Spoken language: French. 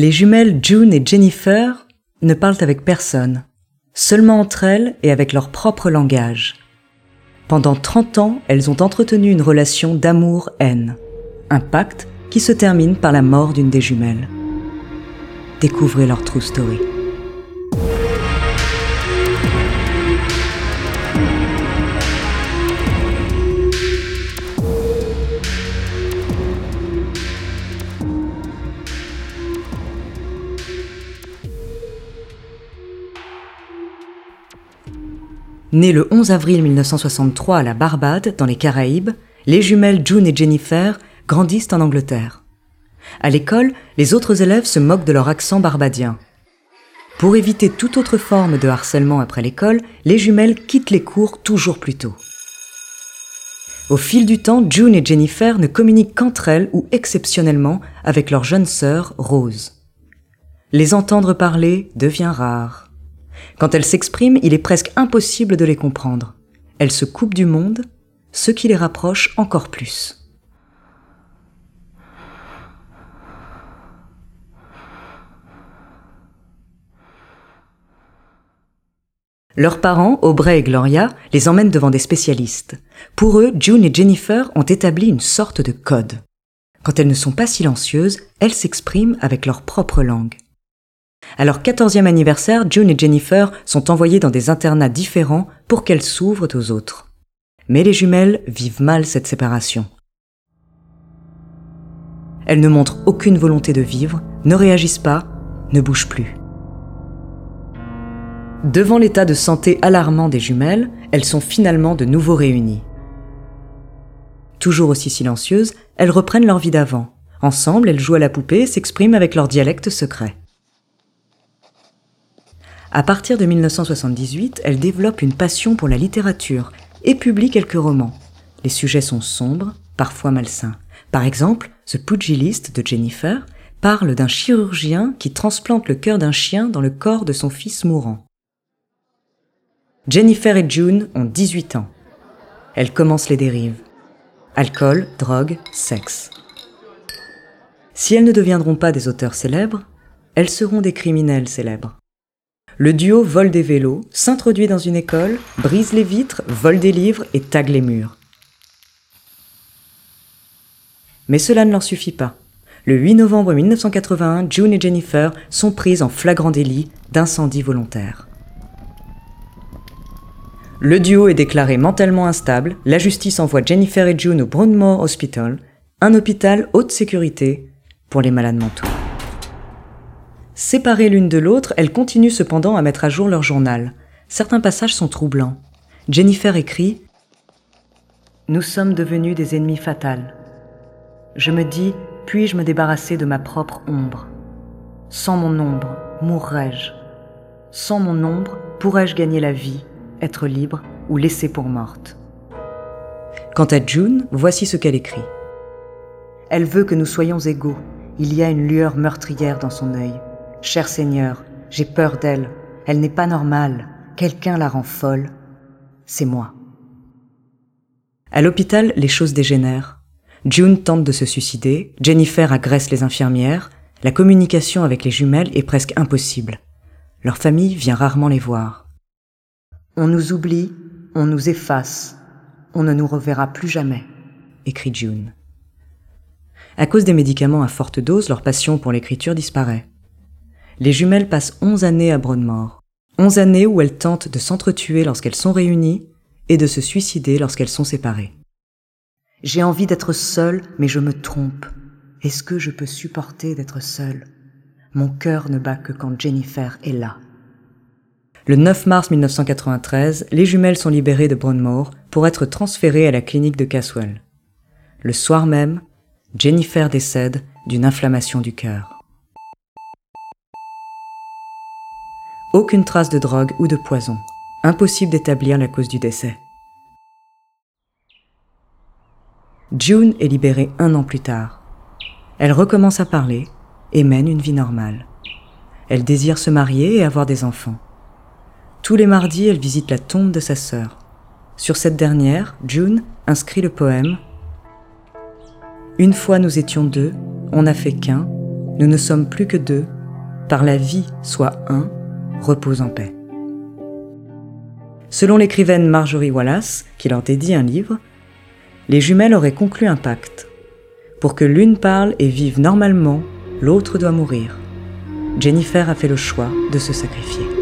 Les jumelles June et Jennifer ne parlent avec personne, seulement entre elles et avec leur propre langage. Pendant 30 ans, elles ont entretenu une relation d'amour-haine, un pacte qui se termine par la mort d'une des jumelles. Découvrez leur true story. Nées le 11 avril 1963 à la Barbade, dans les Caraïbes, les jumelles June et Jennifer grandissent en Angleterre. À l'école, les autres élèves se moquent de leur accent barbadien. Pour éviter toute autre forme de harcèlement après l'école, les jumelles quittent les cours toujours plus tôt. Au fil du temps, June et Jennifer ne communiquent qu'entre elles ou exceptionnellement avec leur jeune sœur Rose. Les entendre parler devient rare. Quand elles s'expriment, il est presque impossible de les comprendre. Elles se coupent du monde, ce qui les rapproche encore plus. Leurs parents, Aubrey et Gloria, les emmènent devant des spécialistes. Pour eux, June et Jennifer ont établi une sorte de code. Quand elles ne sont pas silencieuses, elles s'expriment avec leur propre langue. À leur 14e anniversaire, June et Jennifer sont envoyées dans des internats différents pour qu'elles s'ouvrent aux autres. Mais les jumelles vivent mal cette séparation. Elles ne montrent aucune volonté de vivre, ne réagissent pas, ne bougent plus. Devant l'état de santé alarmant des jumelles, elles sont finalement de nouveau réunies. Toujours aussi silencieuses, elles reprennent leur vie d'avant. Ensemble, elles jouent à la poupée et s'expriment avec leur dialecte secret. À partir de 1978, elle développe une passion pour la littérature et publie quelques romans. Les sujets sont sombres, parfois malsains. Par exemple, The Pugilist de Jennifer parle d'un chirurgien qui transplante le cœur d'un chien dans le corps de son fils mourant. Jennifer et June ont 18 ans. Elles commencent les dérives. Alcool, drogue, sexe. Si elles ne deviendront pas des auteurs célèbres, elles seront des criminels célèbres. Le duo vole des vélos, s'introduit dans une école, brise les vitres, vole des livres et tague les murs. Mais cela ne leur suffit pas. Le 8 novembre 1981, June et Jennifer sont prises en flagrant délit d'incendie volontaire. Le duo est déclaré mentalement instable, la justice envoie Jennifer et June au Brownmore Hospital, un hôpital haute sécurité pour les malades mentaux. Séparées l'une de l'autre, elles continuent cependant à mettre à jour leur journal. Certains passages sont troublants. Jennifer écrit Nous sommes devenus des ennemis fatals. Je me dis, puis-je me débarrasser de ma propre ombre? Sans mon ombre, mourrais-je? Sans mon ombre, pourrais-je gagner la vie, être libre ou laisser pour morte? Quant à June, voici ce qu'elle écrit. Elle veut que nous soyons égaux. Il y a une lueur meurtrière dans son œil. Cher Seigneur, j'ai peur d'elle. Elle n'est pas normale. Quelqu'un la rend folle. C'est moi. À l'hôpital, les choses dégénèrent. June tente de se suicider, Jennifer agresse les infirmières, la communication avec les jumelles est presque impossible. Leur famille vient rarement les voir. On nous oublie, on nous efface, on ne nous reverra plus jamais, écrit June. À cause des médicaments à forte dose, leur passion pour l'écriture disparaît les jumelles passent 11 années à Broadmoor. 11 années où elles tentent de s'entretuer lorsqu'elles sont réunies et de se suicider lorsqu'elles sont séparées. J'ai envie d'être seule, mais je me trompe. Est-ce que je peux supporter d'être seule? Mon cœur ne bat que quand Jennifer est là. Le 9 mars 1993, les jumelles sont libérées de Broadmoor pour être transférées à la clinique de Caswell. Le soir même, Jennifer décède d'une inflammation du cœur. Aucune trace de drogue ou de poison. Impossible d'établir la cause du décès. June est libérée un an plus tard. Elle recommence à parler et mène une vie normale. Elle désire se marier et avoir des enfants. Tous les mardis, elle visite la tombe de sa sœur. Sur cette dernière, June inscrit le poème Une fois nous étions deux, on n'a fait qu'un, Nous ne sommes plus que deux. Par la vie, soit un, repose en paix. Selon l'écrivaine Marjorie Wallace, qui leur dédie un livre, les jumelles auraient conclu un pacte. Pour que l'une parle et vive normalement, l'autre doit mourir. Jennifer a fait le choix de se sacrifier.